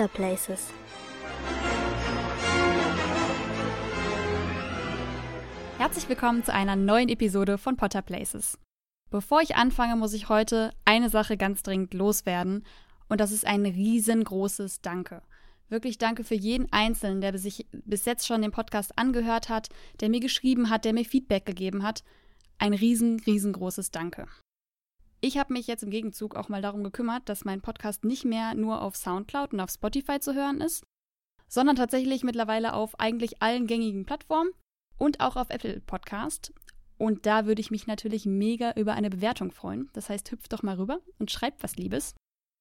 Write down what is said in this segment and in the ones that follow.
Potter Places. Herzlich willkommen zu einer neuen Episode von Potter Places. Bevor ich anfange, muss ich heute eine Sache ganz dringend loswerden und das ist ein riesengroßes Danke. Wirklich danke für jeden Einzelnen, der sich bis jetzt schon den Podcast angehört hat, der mir geschrieben hat, der mir Feedback gegeben hat. Ein riesen, riesengroßes Danke. Ich habe mich jetzt im Gegenzug auch mal darum gekümmert, dass mein Podcast nicht mehr nur auf SoundCloud und auf Spotify zu hören ist, sondern tatsächlich mittlerweile auf eigentlich allen gängigen Plattformen und auch auf Apple Podcast. Und da würde ich mich natürlich mega über eine Bewertung freuen. Das heißt, hüpft doch mal rüber und schreibt was Liebes.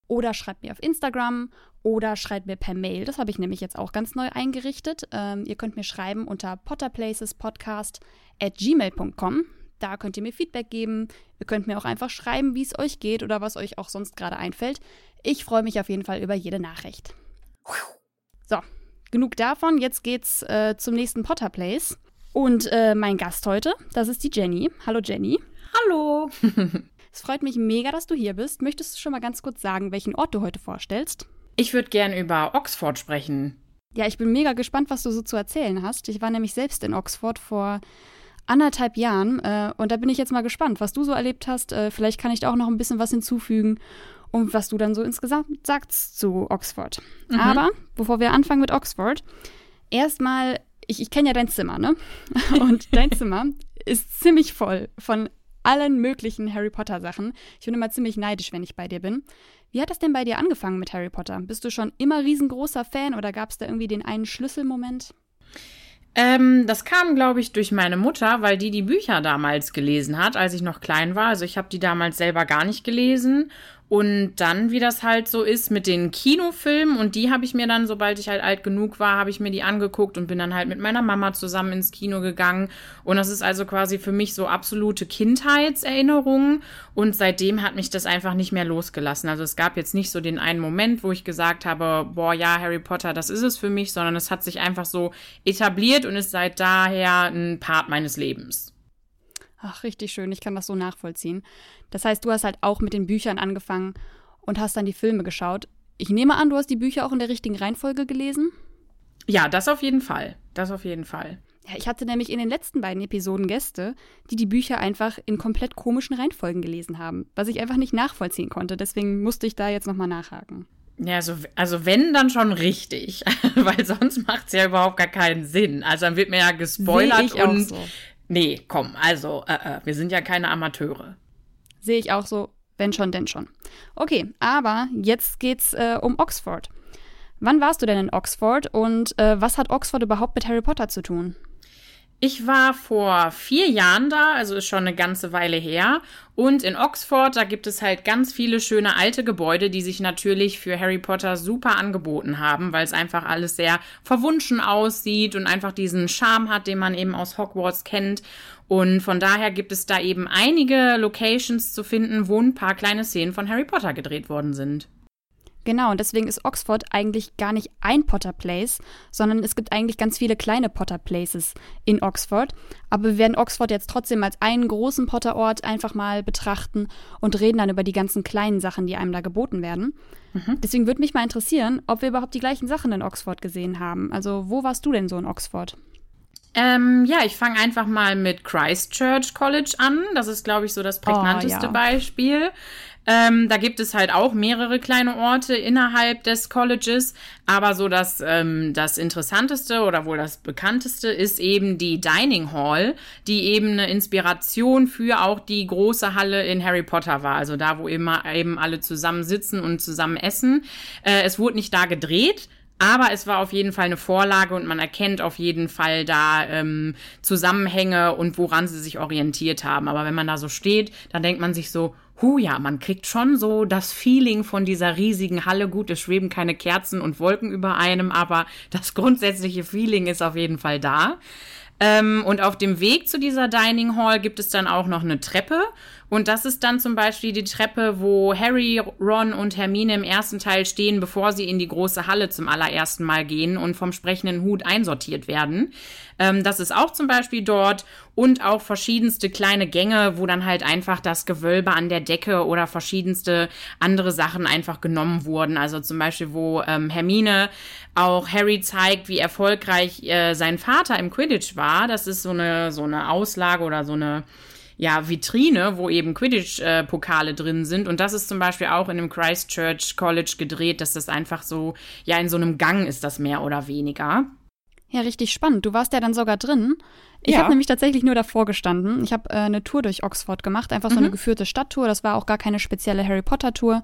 Oder schreibt mir auf Instagram oder schreibt mir per Mail. Das habe ich nämlich jetzt auch ganz neu eingerichtet. Ähm, ihr könnt mir schreiben unter potterplacespodcast at gmail.com. Da könnt ihr mir Feedback geben. Ihr könnt mir auch einfach schreiben, wie es euch geht oder was euch auch sonst gerade einfällt. Ich freue mich auf jeden Fall über jede Nachricht. So, genug davon. Jetzt geht's äh, zum nächsten Potter Place. Und äh, mein Gast heute, das ist die Jenny. Hallo Jenny. Hallo. es freut mich mega, dass du hier bist. Möchtest du schon mal ganz kurz sagen, welchen Ort du heute vorstellst? Ich würde gern über Oxford sprechen. Ja, ich bin mega gespannt, was du so zu erzählen hast. Ich war nämlich selbst in Oxford vor anderthalb Jahren. Äh, und da bin ich jetzt mal gespannt, was du so erlebt hast. Äh, vielleicht kann ich da auch noch ein bisschen was hinzufügen und was du dann so insgesamt sagst zu Oxford. Mhm. Aber bevor wir anfangen mit Oxford, erstmal, ich, ich kenne ja dein Zimmer, ne? Und dein Zimmer ist ziemlich voll von allen möglichen Harry Potter Sachen. Ich bin immer ziemlich neidisch, wenn ich bei dir bin. Wie hat das denn bei dir angefangen mit Harry Potter? Bist du schon immer riesengroßer Fan oder gab es da irgendwie den einen Schlüsselmoment? Ähm, das kam, glaube ich, durch meine Mutter, weil die die Bücher damals gelesen hat, als ich noch klein war. Also ich habe die damals selber gar nicht gelesen. Und dann, wie das halt so ist mit den Kinofilmen, und die habe ich mir dann, sobald ich halt alt genug war, habe ich mir die angeguckt und bin dann halt mit meiner Mama zusammen ins Kino gegangen. Und das ist also quasi für mich so absolute Kindheitserinnerungen. Und seitdem hat mich das einfach nicht mehr losgelassen. Also es gab jetzt nicht so den einen Moment, wo ich gesagt habe, boah, ja, Harry Potter, das ist es für mich, sondern es hat sich einfach so etabliert und ist seit daher ein Part meines Lebens. Ach, richtig schön. Ich kann das so nachvollziehen. Das heißt, du hast halt auch mit den Büchern angefangen und hast dann die Filme geschaut. Ich nehme an, du hast die Bücher auch in der richtigen Reihenfolge gelesen? Ja, das auf jeden Fall. Das auf jeden Fall. Ja, ich hatte nämlich in den letzten beiden Episoden Gäste, die die Bücher einfach in komplett komischen Reihenfolgen gelesen haben, was ich einfach nicht nachvollziehen konnte. Deswegen musste ich da jetzt nochmal nachhaken. Ja, also, also wenn, dann schon richtig. Weil sonst macht es ja überhaupt gar keinen Sinn. Also dann wird mir ja gespoilert und so. Nee, komm, also, äh, äh, wir sind ja keine Amateure. Sehe ich auch so, wenn schon, denn schon. Okay, aber jetzt geht's äh, um Oxford. Wann warst du denn in Oxford und äh, was hat Oxford überhaupt mit Harry Potter zu tun? Ich war vor vier Jahren da, also ist schon eine ganze Weile her. Und in Oxford, da gibt es halt ganz viele schöne alte Gebäude, die sich natürlich für Harry Potter super angeboten haben, weil es einfach alles sehr verwunschen aussieht und einfach diesen Charme hat, den man eben aus Hogwarts kennt. Und von daher gibt es da eben einige Locations zu finden, wo ein paar kleine Szenen von Harry Potter gedreht worden sind. Genau, und deswegen ist Oxford eigentlich gar nicht ein Potter Place, sondern es gibt eigentlich ganz viele kleine Potter Places in Oxford. Aber wir werden Oxford jetzt trotzdem als einen großen Potterort einfach mal betrachten und reden dann über die ganzen kleinen Sachen, die einem da geboten werden. Mhm. Deswegen würde mich mal interessieren, ob wir überhaupt die gleichen Sachen in Oxford gesehen haben. Also, wo warst du denn so in Oxford? Ähm, ja, ich fange einfach mal mit Christchurch College an. Das ist, glaube ich, so das prägnanteste oh, ja. Beispiel. Ähm, da gibt es halt auch mehrere kleine Orte innerhalb des Colleges, aber so das, ähm, das Interessanteste oder wohl das bekannteste ist eben die Dining Hall, die eben eine Inspiration für auch die große Halle in Harry Potter war, also da, wo immer eben alle zusammen sitzen und zusammen essen. Äh, es wurde nicht da gedreht, aber es war auf jeden Fall eine Vorlage und man erkennt auf jeden Fall da ähm, Zusammenhänge und woran sie sich orientiert haben. Aber wenn man da so steht, dann denkt man sich so, hu ja, man kriegt schon so das Feeling von dieser riesigen Halle. Gut, es schweben keine Kerzen und Wolken über einem, aber das grundsätzliche Feeling ist auf jeden Fall da. Ähm, und auf dem Weg zu dieser Dining Hall gibt es dann auch noch eine Treppe. Und das ist dann zum Beispiel die Treppe, wo Harry, Ron und Hermine im ersten Teil stehen, bevor sie in die große Halle zum allerersten Mal gehen und vom sprechenden Hut einsortiert werden. Ähm, das ist auch zum Beispiel dort und auch verschiedenste kleine Gänge, wo dann halt einfach das Gewölbe an der Decke oder verschiedenste andere Sachen einfach genommen wurden. Also zum Beispiel, wo ähm, Hermine auch Harry zeigt, wie erfolgreich äh, sein Vater im Quidditch war. Das ist so eine, so eine Auslage oder so eine ja, Vitrine, wo eben Quidditch-Pokale drin sind. Und das ist zum Beispiel auch in einem Christchurch College gedreht, dass das einfach so, ja, in so einem Gang ist das mehr oder weniger. Ja, richtig spannend. Du warst ja dann sogar drin. Ich ja. habe nämlich tatsächlich nur davor gestanden. Ich habe äh, eine Tour durch Oxford gemacht, einfach so mhm. eine geführte Stadttour. Das war auch gar keine spezielle Harry Potter Tour,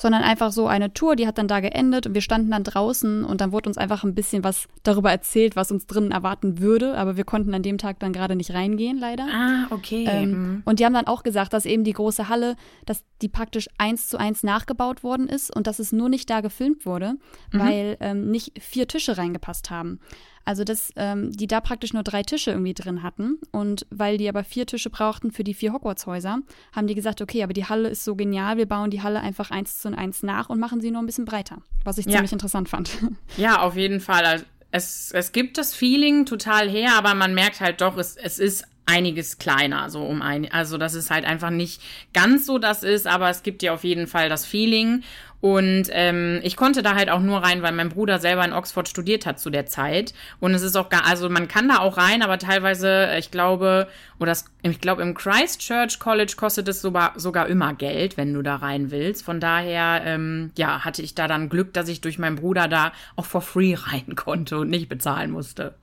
sondern einfach so eine Tour, die hat dann da geendet und wir standen dann draußen und dann wurde uns einfach ein bisschen was darüber erzählt, was uns drinnen erwarten würde, aber wir konnten an dem Tag dann gerade nicht reingehen, leider. Ah, okay. Ähm, mhm. Und die haben dann auch gesagt, dass eben die große Halle, dass die praktisch eins zu eins nachgebaut worden ist und dass es nur nicht da gefilmt wurde, mhm. weil ähm, nicht vier Tische reingepasst haben. Also, dass ähm, die da praktisch nur drei Tische irgendwie drin hatten. Und weil die aber vier Tische brauchten für die vier Hogwarts-Häuser, haben die gesagt, okay, aber die Halle ist so genial, wir bauen die Halle einfach eins zu eins nach und machen sie nur ein bisschen breiter. Was ich ja. ziemlich interessant fand. Ja, auf jeden Fall. Also, es, es gibt das Feeling total her, aber man merkt halt doch, es, es ist einiges kleiner, so um ein, also dass es halt einfach nicht ganz so das ist, aber es gibt dir auf jeden Fall das Feeling und ähm, ich konnte da halt auch nur rein, weil mein Bruder selber in Oxford studiert hat zu der Zeit. Und es ist auch gar, also man kann da auch rein, aber teilweise, ich glaube, oder ich glaube, im Christchurch College kostet es sogar, sogar immer Geld, wenn du da rein willst. Von daher, ähm, ja, hatte ich da dann Glück, dass ich durch meinen Bruder da auch for free rein konnte und nicht bezahlen musste.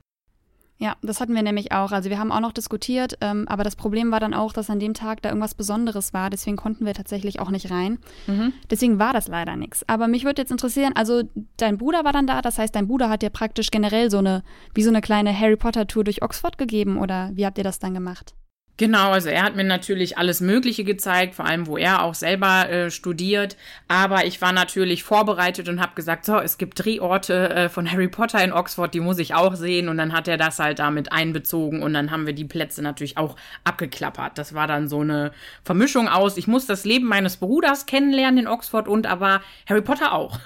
Ja, das hatten wir nämlich auch. Also wir haben auch noch diskutiert, ähm, aber das Problem war dann auch, dass an dem Tag da irgendwas Besonderes war. Deswegen konnten wir tatsächlich auch nicht rein. Mhm. Deswegen war das leider nichts. Aber mich würde jetzt interessieren, also dein Bruder war dann da, das heißt, dein Bruder hat dir praktisch generell so eine, wie so eine kleine Harry Potter Tour durch Oxford gegeben oder wie habt ihr das dann gemacht? Genau, also er hat mir natürlich alles Mögliche gezeigt, vor allem wo er auch selber äh, studiert. Aber ich war natürlich vorbereitet und habe gesagt, so, es gibt Drehorte äh, von Harry Potter in Oxford, die muss ich auch sehen. Und dann hat er das halt damit einbezogen und dann haben wir die Plätze natürlich auch abgeklappert. Das war dann so eine Vermischung aus, ich muss das Leben meines Bruders kennenlernen in Oxford und aber Harry Potter auch.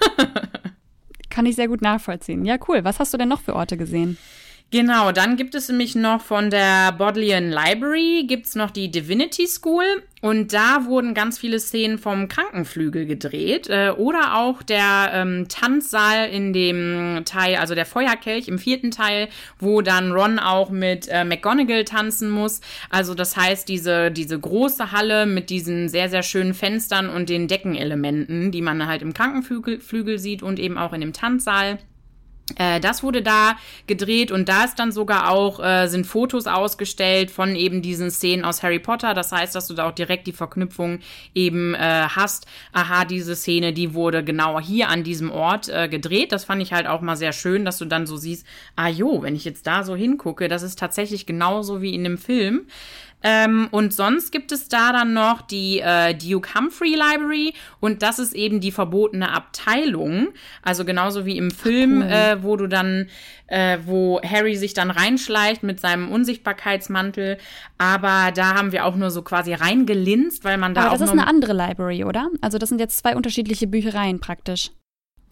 Kann ich sehr gut nachvollziehen. Ja, cool. Was hast du denn noch für Orte gesehen? Genau, dann gibt es nämlich noch von der Bodleian Library, gibt noch die Divinity School und da wurden ganz viele Szenen vom Krankenflügel gedreht äh, oder auch der ähm, Tanzsaal in dem Teil, also der Feuerkelch im vierten Teil, wo dann Ron auch mit äh, McGonagall tanzen muss. Also das heißt, diese, diese große Halle mit diesen sehr, sehr schönen Fenstern und den Deckenelementen, die man halt im Krankenflügel Flügel sieht und eben auch in dem Tanzsaal. Äh, das wurde da gedreht und da ist dann sogar auch, äh, sind Fotos ausgestellt von eben diesen Szenen aus Harry Potter. Das heißt, dass du da auch direkt die Verknüpfung eben äh, hast. Aha, diese Szene, die wurde genau hier an diesem Ort äh, gedreht. Das fand ich halt auch mal sehr schön, dass du dann so siehst, ah jo, wenn ich jetzt da so hingucke, das ist tatsächlich genauso wie in dem Film. Ähm, und sonst gibt es da dann noch die äh, Duke Humphrey Library und das ist eben die verbotene Abteilung. Also genauso wie im Film, cool. äh, wo du dann, äh, wo Harry sich dann reinschleicht mit seinem Unsichtbarkeitsmantel. Aber da haben wir auch nur so quasi reingelinst, weil man da Aber auch. Das ist eine andere Library, oder? Also das sind jetzt zwei unterschiedliche Büchereien praktisch.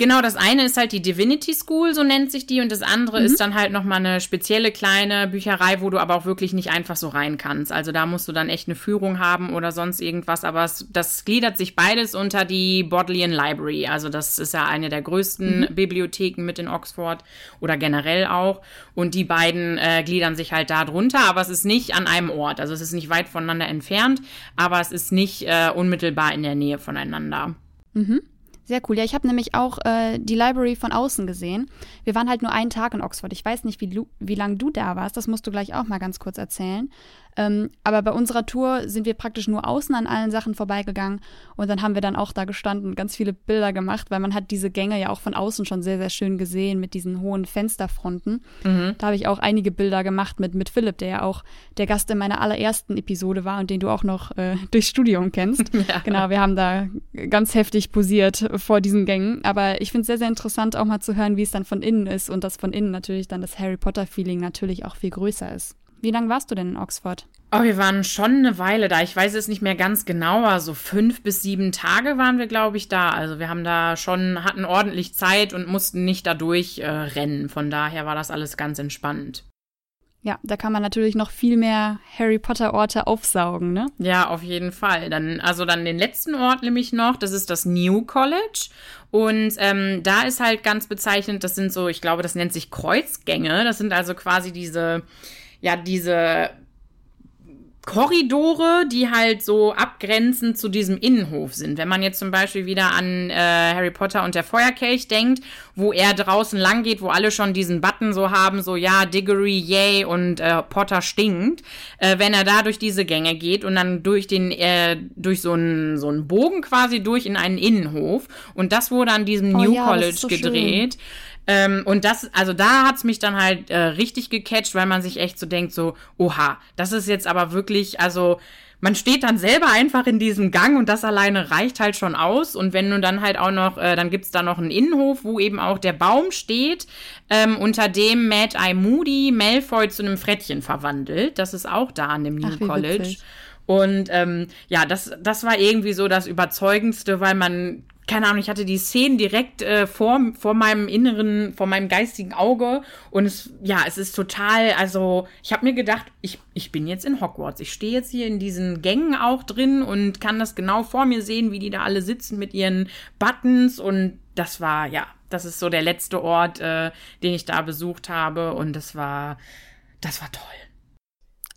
Genau, das eine ist halt die Divinity School, so nennt sich die, und das andere mhm. ist dann halt nochmal eine spezielle kleine Bücherei, wo du aber auch wirklich nicht einfach so rein kannst. Also da musst du dann echt eine Führung haben oder sonst irgendwas, aber es, das gliedert sich beides unter die Bodleian Library. Also das ist ja eine der größten mhm. Bibliotheken mit in Oxford oder generell auch. Und die beiden äh, gliedern sich halt da drunter, aber es ist nicht an einem Ort. Also es ist nicht weit voneinander entfernt, aber es ist nicht äh, unmittelbar in der Nähe voneinander. Mhm. Sehr cool. Ja, ich habe nämlich auch äh, die Library von außen gesehen. Wir waren halt nur einen Tag in Oxford. Ich weiß nicht, wie, wie lange du da warst. Das musst du gleich auch mal ganz kurz erzählen. Ähm, aber bei unserer Tour sind wir praktisch nur außen an allen Sachen vorbeigegangen und dann haben wir dann auch da gestanden, ganz viele Bilder gemacht, weil man hat diese Gänge ja auch von außen schon sehr, sehr schön gesehen mit diesen hohen Fensterfronten. Mhm. Da habe ich auch einige Bilder gemacht mit, mit Philipp, der ja auch der Gast in meiner allerersten Episode war und den du auch noch äh, durchs Studium kennst. Ja. Genau, wir haben da ganz heftig posiert vor diesen Gängen. Aber ich finde es sehr, sehr interessant, auch mal zu hören, wie es dann von innen ist und dass von innen natürlich dann das Harry Potter-Feeling natürlich auch viel größer ist. Wie lange warst du denn in Oxford? Oh, wir waren schon eine Weile da. Ich weiß es nicht mehr ganz genau, also fünf bis sieben Tage waren wir, glaube ich, da. Also wir haben da schon, hatten ordentlich Zeit und mussten nicht dadurch äh, rennen. Von daher war das alles ganz entspannt. Ja, da kann man natürlich noch viel mehr Harry Potter Orte aufsaugen, ne? Ja, auf jeden Fall. Dann, also dann den letzten Ort nämlich noch, das ist das New College. Und ähm, da ist halt ganz bezeichnend, das sind so, ich glaube, das nennt sich Kreuzgänge. Das sind also quasi diese, ja, diese Korridore, die halt so abgrenzend zu diesem Innenhof sind. Wenn man jetzt zum Beispiel wieder an äh, Harry Potter und der Feuerkelch denkt, wo er draußen lang geht, wo alle schon diesen Button so haben, so ja, Diggory, yay und äh, Potter stinkt. Äh, wenn er da durch diese Gänge geht und dann durch den, äh, durch so einen so einen Bogen quasi durch in einen Innenhof. Und das wurde an diesem oh, New ja, College so gedreht. Schön. Ähm, und das, also da hat's mich dann halt äh, richtig gecatcht, weil man sich echt so denkt, so, oha, das ist jetzt aber wirklich, also man steht dann selber einfach in diesem Gang und das alleine reicht halt schon aus. Und wenn du dann halt auch noch, äh, dann gibt's da noch einen Innenhof, wo eben auch der Baum steht, ähm, unter dem Mad Eye Moody Malfoy zu einem Frettchen verwandelt. Das ist auch da an dem New Ach, College. Witzig. Und ähm, ja, das, das war irgendwie so das Überzeugendste, weil man keine Ahnung, ich hatte die Szenen direkt äh, vor, vor meinem inneren, vor meinem geistigen Auge und es, ja, es ist total, also ich habe mir gedacht, ich, ich bin jetzt in Hogwarts. Ich stehe jetzt hier in diesen Gängen auch drin und kann das genau vor mir sehen, wie die da alle sitzen mit ihren Buttons und das war, ja, das ist so der letzte Ort, äh, den ich da besucht habe und das war, das war toll.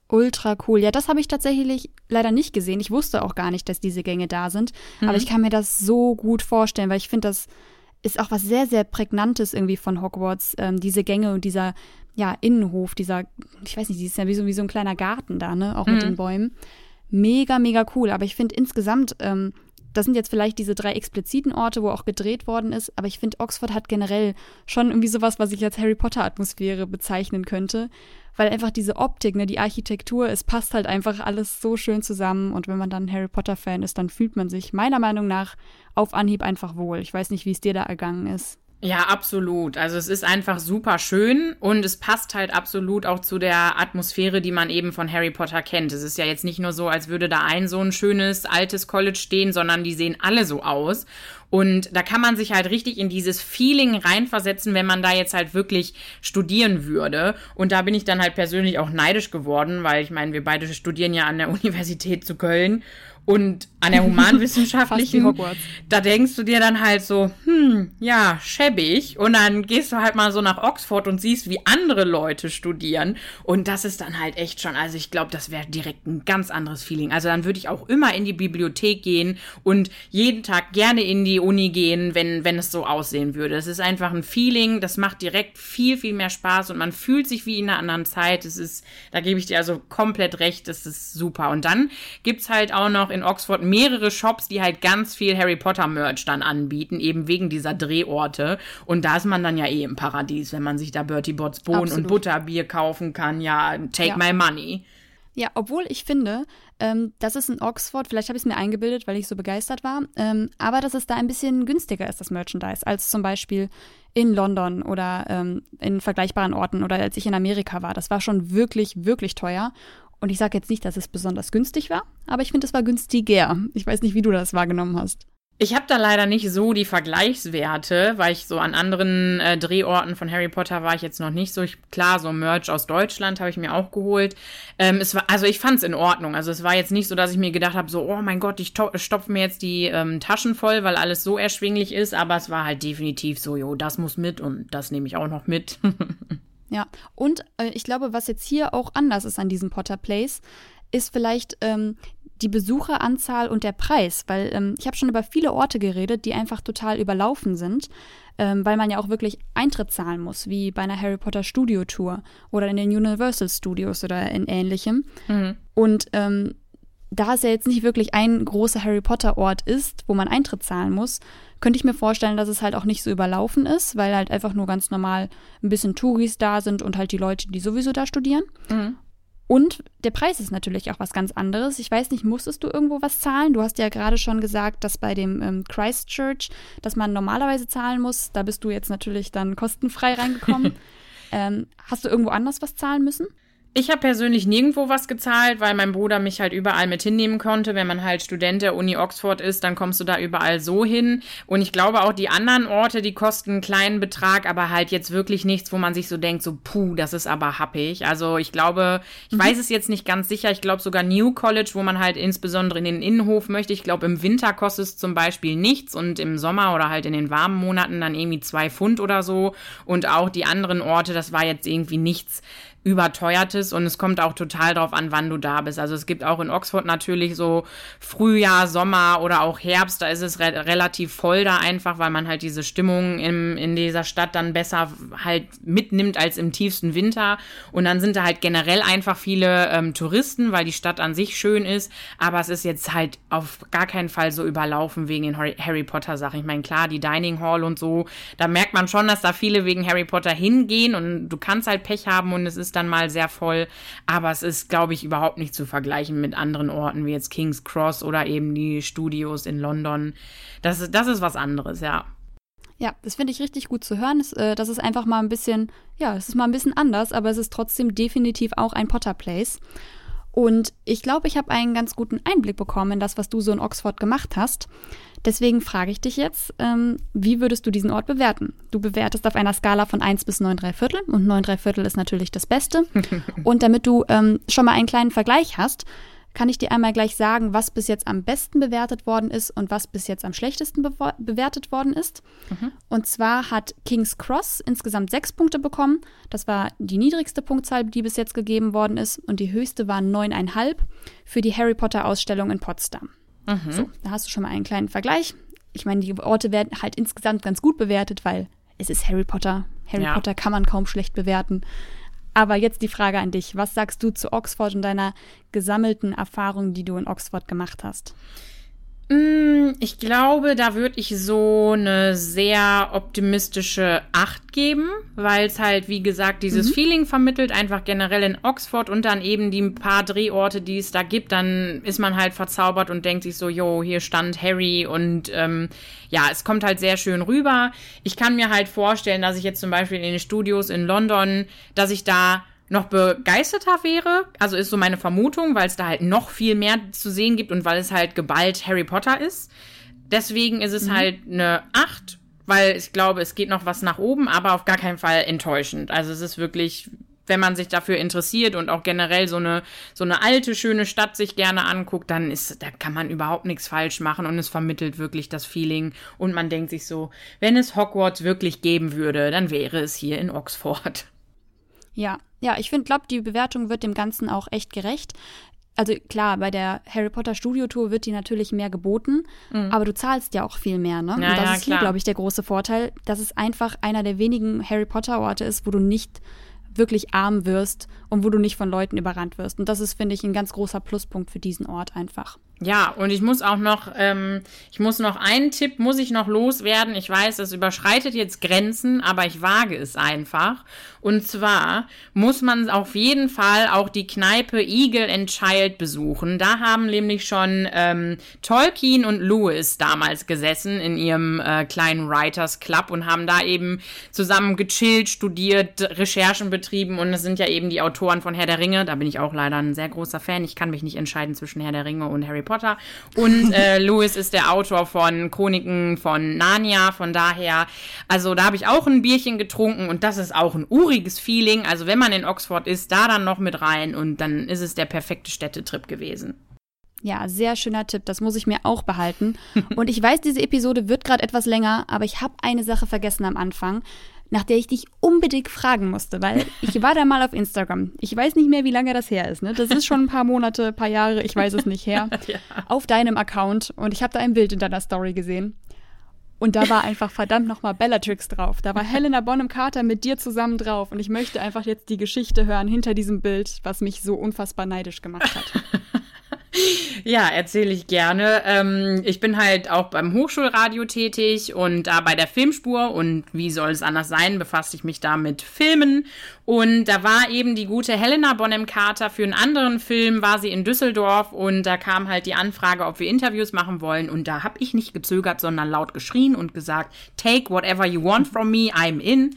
Ultra cool. Ja, das habe ich tatsächlich leider nicht gesehen. Ich wusste auch gar nicht, dass diese Gänge da sind. Mhm. Aber ich kann mir das so gut vorstellen, weil ich finde, das ist auch was sehr, sehr Prägnantes irgendwie von Hogwarts. Ähm, diese Gänge und dieser, ja, Innenhof, dieser, ich weiß nicht, die ist ja wie so, wie so ein kleiner Garten da, ne? Auch mhm. mit den Bäumen. Mega, mega cool. Aber ich finde insgesamt, ähm, das sind jetzt vielleicht diese drei expliziten Orte, wo auch gedreht worden ist, aber ich finde, Oxford hat generell schon irgendwie sowas, was ich als Harry Potter-Atmosphäre bezeichnen könnte weil einfach diese Optik, ne, die Architektur, es passt halt einfach alles so schön zusammen und wenn man dann Harry Potter Fan ist, dann fühlt man sich meiner Meinung nach auf Anhieb einfach wohl. Ich weiß nicht, wie es dir da ergangen ist. Ja, absolut. Also es ist einfach super schön und es passt halt absolut auch zu der Atmosphäre, die man eben von Harry Potter kennt. Es ist ja jetzt nicht nur so, als würde da ein so ein schönes altes College stehen, sondern die sehen alle so aus. Und da kann man sich halt richtig in dieses Feeling reinversetzen, wenn man da jetzt halt wirklich studieren würde. Und da bin ich dann halt persönlich auch neidisch geworden, weil ich meine, wir beide studieren ja an der Universität zu Köln. Und an der humanwissenschaftlichen, da denkst du dir dann halt so, hm, ja, schäbig. Und dann gehst du halt mal so nach Oxford und siehst, wie andere Leute studieren. Und das ist dann halt echt schon, also ich glaube, das wäre direkt ein ganz anderes Feeling. Also dann würde ich auch immer in die Bibliothek gehen und jeden Tag gerne in die Uni gehen, wenn, wenn es so aussehen würde. Es ist einfach ein Feeling, das macht direkt viel, viel mehr Spaß und man fühlt sich wie in einer anderen Zeit. Es ist, da gebe ich dir also komplett recht, das ist super. Und dann gibt's halt auch noch in Oxford mehrere Shops, die halt ganz viel Harry Potter Merch dann anbieten, eben wegen dieser Drehorte. Und da ist man dann ja eh im Paradies, wenn man sich da Bertie Botts Bohnen und Butterbier kaufen kann. Ja, take ja. my money. Ja, obwohl ich finde, ähm, das ist in Oxford, vielleicht habe ich es mir eingebildet, weil ich so begeistert war, ähm, aber dass es da ein bisschen günstiger ist, das Merchandise, als zum Beispiel in London oder ähm, in vergleichbaren Orten oder als ich in Amerika war. Das war schon wirklich, wirklich teuer. Und ich sage jetzt nicht, dass es besonders günstig war, aber ich finde, es war günstiger. Ich weiß nicht, wie du das wahrgenommen hast. Ich habe da leider nicht so die Vergleichswerte, weil ich so an anderen äh, Drehorten von Harry Potter war ich jetzt noch nicht so. Ich, klar, so Merch aus Deutschland habe ich mir auch geholt. Ähm, es war, also ich fand es in Ordnung. Also es war jetzt nicht so, dass ich mir gedacht habe, so, oh mein Gott, ich stopfe mir jetzt die ähm, Taschen voll, weil alles so erschwinglich ist. Aber es war halt definitiv so, jo, das muss mit und das nehme ich auch noch mit. Ja, und äh, ich glaube, was jetzt hier auch anders ist an diesem Potter Place, ist vielleicht ähm, die Besucheranzahl und der Preis, weil ähm, ich habe schon über viele Orte geredet, die einfach total überlaufen sind, ähm, weil man ja auch wirklich Eintritt zahlen muss, wie bei einer Harry Potter Studio Tour oder in den Universal Studios oder in ähnlichem. Mhm. Und ähm, da es ja jetzt nicht wirklich ein großer Harry Potter Ort ist, wo man Eintritt zahlen muss, könnte ich mir vorstellen, dass es halt auch nicht so überlaufen ist, weil halt einfach nur ganz normal ein bisschen Touris da sind und halt die Leute, die sowieso da studieren. Mhm. Und der Preis ist natürlich auch was ganz anderes. Ich weiß nicht, musstest du irgendwo was zahlen? Du hast ja gerade schon gesagt, dass bei dem ähm, Christchurch, dass man normalerweise zahlen muss. Da bist du jetzt natürlich dann kostenfrei reingekommen. ähm, hast du irgendwo anders was zahlen müssen? Ich habe persönlich nirgendwo was gezahlt, weil mein Bruder mich halt überall mit hinnehmen konnte. Wenn man halt Student der Uni Oxford ist, dann kommst du da überall so hin. Und ich glaube auch die anderen Orte, die kosten einen kleinen Betrag, aber halt jetzt wirklich nichts, wo man sich so denkt, so puh, das ist aber happig. Also ich glaube, ich mhm. weiß es jetzt nicht ganz sicher. Ich glaube sogar New College, wo man halt insbesondere in den Innenhof möchte. Ich glaube im Winter kostet es zum Beispiel nichts und im Sommer oder halt in den warmen Monaten dann irgendwie zwei Pfund oder so. Und auch die anderen Orte, das war jetzt irgendwie nichts überteuertes und es kommt auch total drauf an, wann du da bist. Also es gibt auch in Oxford natürlich so Frühjahr, Sommer oder auch Herbst, da ist es re relativ voll da einfach, weil man halt diese Stimmung im, in dieser Stadt dann besser halt mitnimmt als im tiefsten Winter. Und dann sind da halt generell einfach viele ähm, Touristen, weil die Stadt an sich schön ist. Aber es ist jetzt halt auf gar keinen Fall so überlaufen wegen den Harry, Potter Sachen. Ich meine, klar, die Dining Hall und so, da merkt man schon, dass da viele wegen Harry Potter hingehen und du kannst halt Pech haben und es ist dann mal sehr voll. Aber es ist, glaube ich, überhaupt nicht zu vergleichen mit anderen Orten wie jetzt King's Cross oder eben die Studios in London. Das, das ist was anderes, ja. Ja, das finde ich richtig gut zu hören. Das, äh, das ist einfach mal ein bisschen, ja, es ist mal ein bisschen anders, aber es ist trotzdem definitiv auch ein Potter Place. Und ich glaube, ich habe einen ganz guten Einblick bekommen in das, was du so in Oxford gemacht hast. Deswegen frage ich dich jetzt, ähm, wie würdest du diesen Ort bewerten? Du bewertest auf einer Skala von 1 bis 9 3 Viertel und 9 3 Viertel ist natürlich das Beste. und damit du ähm, schon mal einen kleinen Vergleich hast, kann ich dir einmal gleich sagen, was bis jetzt am besten bewertet worden ist und was bis jetzt am schlechtesten be bewertet worden ist. Mhm. Und zwar hat King's Cross insgesamt sechs Punkte bekommen. Das war die niedrigste Punktzahl, die bis jetzt gegeben worden ist. Und die höchste war neuneinhalb für die Harry Potter Ausstellung in Potsdam. Mhm. So, da hast du schon mal einen kleinen Vergleich. Ich meine, die Orte werden halt insgesamt ganz gut bewertet, weil es ist Harry Potter. Harry ja. Potter kann man kaum schlecht bewerten. Aber jetzt die Frage an dich. Was sagst du zu Oxford und deiner gesammelten Erfahrung, die du in Oxford gemacht hast? Mm, ich glaube, da würde ich so eine sehr optimistische Acht geben, weil es halt, wie gesagt, dieses mhm. Feeling vermittelt, einfach generell in Oxford und dann eben die paar Drehorte, die es da gibt, dann ist man halt verzaubert und denkt sich so, jo, hier stand Harry und ähm, ja, es kommt halt sehr schön rüber. Ich kann mir halt vorstellen, dass ich jetzt zum Beispiel in den Studios in London, dass ich da noch begeisterter wäre. Also ist so meine Vermutung, weil es da halt noch viel mehr zu sehen gibt und weil es halt geballt Harry Potter ist. Deswegen ist es mhm. halt eine 8, weil ich glaube, es geht noch was nach oben, aber auf gar keinen Fall enttäuschend. Also es ist wirklich, wenn man sich dafür interessiert und auch generell so eine, so eine alte, schöne Stadt sich gerne anguckt, dann ist, da kann man überhaupt nichts falsch machen und es vermittelt wirklich das Feeling und man denkt sich so, wenn es Hogwarts wirklich geben würde, dann wäre es hier in Oxford. Ja, ja, ich finde, glaube, die Bewertung wird dem Ganzen auch echt gerecht. Also klar, bei der Harry Potter Studio Tour wird die natürlich mehr geboten, mhm. aber du zahlst ja auch viel mehr, ne? Ja, und das ja, ist hier, glaube ich, der große Vorteil, dass es einfach einer der wenigen Harry Potter Orte ist, wo du nicht wirklich arm wirst und wo du nicht von Leuten überrannt wirst. Und das ist, finde ich, ein ganz großer Pluspunkt für diesen Ort einfach. Ja, und ich muss auch noch, ähm, ich muss noch einen Tipp, muss ich noch loswerden. Ich weiß, das überschreitet jetzt Grenzen, aber ich wage es einfach. Und zwar muss man auf jeden Fall auch die Kneipe Eagle and Child besuchen. Da haben nämlich schon ähm, Tolkien und Lewis damals gesessen in ihrem äh, kleinen Writers Club und haben da eben zusammen gechillt, studiert, Recherchen betrieben. Und es sind ja eben die Autoren von Herr der Ringe. Da bin ich auch leider ein sehr großer Fan. Ich kann mich nicht entscheiden zwischen Herr der Ringe und Harry Potter. Und äh, Lewis ist der Autor von Chroniken von Narnia. Von daher, also da habe ich auch ein Bierchen getrunken und das ist auch ein uriges Feeling. Also wenn man in Oxford ist, da dann noch mit rein und dann ist es der perfekte Städtetrip gewesen. Ja, sehr schöner Tipp. Das muss ich mir auch behalten. Und ich weiß, diese Episode wird gerade etwas länger, aber ich habe eine Sache vergessen am Anfang nach der ich dich unbedingt fragen musste, weil ich war da mal auf Instagram. Ich weiß nicht mehr, wie lange das her ist. Ne? Das ist schon ein paar Monate, ein paar Jahre, ich weiß es nicht her. ja. Auf deinem Account und ich habe da ein Bild in deiner Story gesehen. Und da war einfach verdammt nochmal Bellatrix drauf. Da war Helena Bonham Carter mit dir zusammen drauf. Und ich möchte einfach jetzt die Geschichte hören hinter diesem Bild, was mich so unfassbar neidisch gemacht hat. Ja, erzähle ich gerne. Ähm, ich bin halt auch beim Hochschulradio tätig und da bei der Filmspur und wie soll es anders sein, befasse ich mich da mit Filmen. Und da war eben die gute Helena Bonham Carter für einen anderen Film, war sie in Düsseldorf und da kam halt die Anfrage, ob wir Interviews machen wollen. Und da habe ich nicht gezögert, sondern laut geschrien und gesagt, take whatever you want from me, I'm in.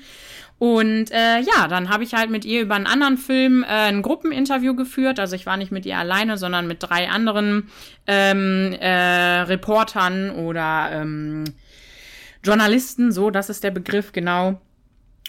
Und äh, ja, dann habe ich halt mit ihr über einen anderen Film äh, ein Gruppeninterview geführt. Also ich war nicht mit ihr alleine, sondern mit drei anderen ähm, äh, Reportern oder ähm, Journalisten, so, das ist der Begriff, genau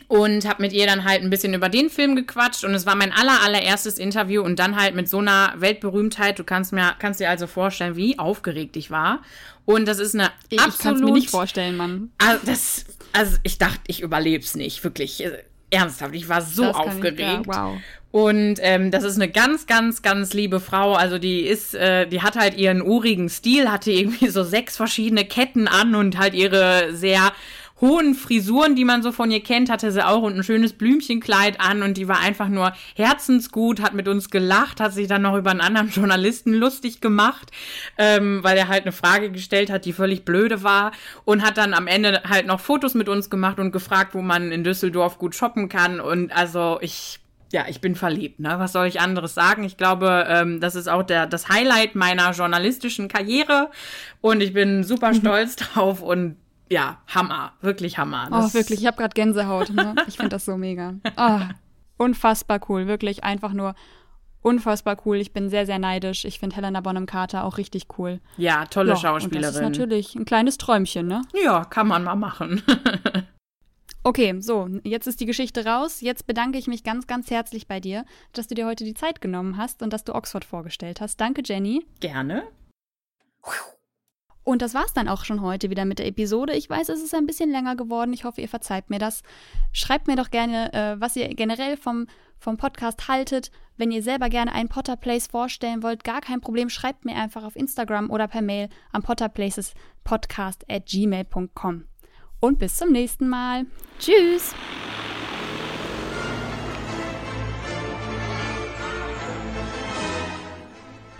und habe mit ihr dann halt ein bisschen über den Film gequatscht und es war mein aller allererstes Interview und dann halt mit so einer Weltberühmtheit. Du kannst mir kannst dir also vorstellen, wie aufgeregt ich war. Und das ist eine ich absolut. Ich kann mir nicht vorstellen, Mann. Also, das, also ich dachte, ich überleb's nicht, wirklich äh, ernsthaft. Ich war so aufgeregt. Ich, ja, wow. Und ähm, das ist eine ganz, ganz, ganz liebe Frau. Also die ist, äh, die hat halt ihren urigen Stil, hatte irgendwie so sechs verschiedene Ketten an und halt ihre sehr hohen Frisuren, die man so von ihr kennt, hatte sie auch und ein schönes Blümchenkleid an und die war einfach nur herzensgut, hat mit uns gelacht, hat sich dann noch über einen anderen Journalisten lustig gemacht, ähm, weil er halt eine Frage gestellt hat, die völlig blöde war und hat dann am Ende halt noch Fotos mit uns gemacht und gefragt, wo man in Düsseldorf gut shoppen kann und also ich ja, ich bin verliebt, ne? Was soll ich anderes sagen? Ich glaube, ähm, das ist auch der, das Highlight meiner journalistischen Karriere und ich bin super stolz drauf und ja, Hammer, wirklich Hammer. Das oh, wirklich, ich habe gerade Gänsehaut. Ne? Ich finde das so mega. Oh, unfassbar cool, wirklich einfach nur unfassbar cool. Ich bin sehr, sehr neidisch. Ich finde Helena Bonham Carter auch richtig cool. Ja, tolle ja, Schauspielerin. das ist natürlich ein kleines Träumchen, ne? Ja, kann man mal machen. okay, so, jetzt ist die Geschichte raus. Jetzt bedanke ich mich ganz, ganz herzlich bei dir, dass du dir heute die Zeit genommen hast und dass du Oxford vorgestellt hast. Danke, Jenny. Gerne. Und das war's dann auch schon heute wieder mit der Episode. Ich weiß, es ist ein bisschen länger geworden. Ich hoffe, ihr verzeiht mir das. Schreibt mir doch gerne, äh, was ihr generell vom, vom Podcast haltet. Wenn ihr selber gerne einen Potter Place vorstellen wollt, gar kein Problem. Schreibt mir einfach auf Instagram oder per Mail am potterplacespodcast at gmail.com. Und bis zum nächsten Mal. Tschüss!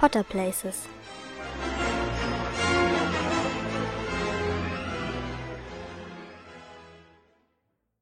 Potter Places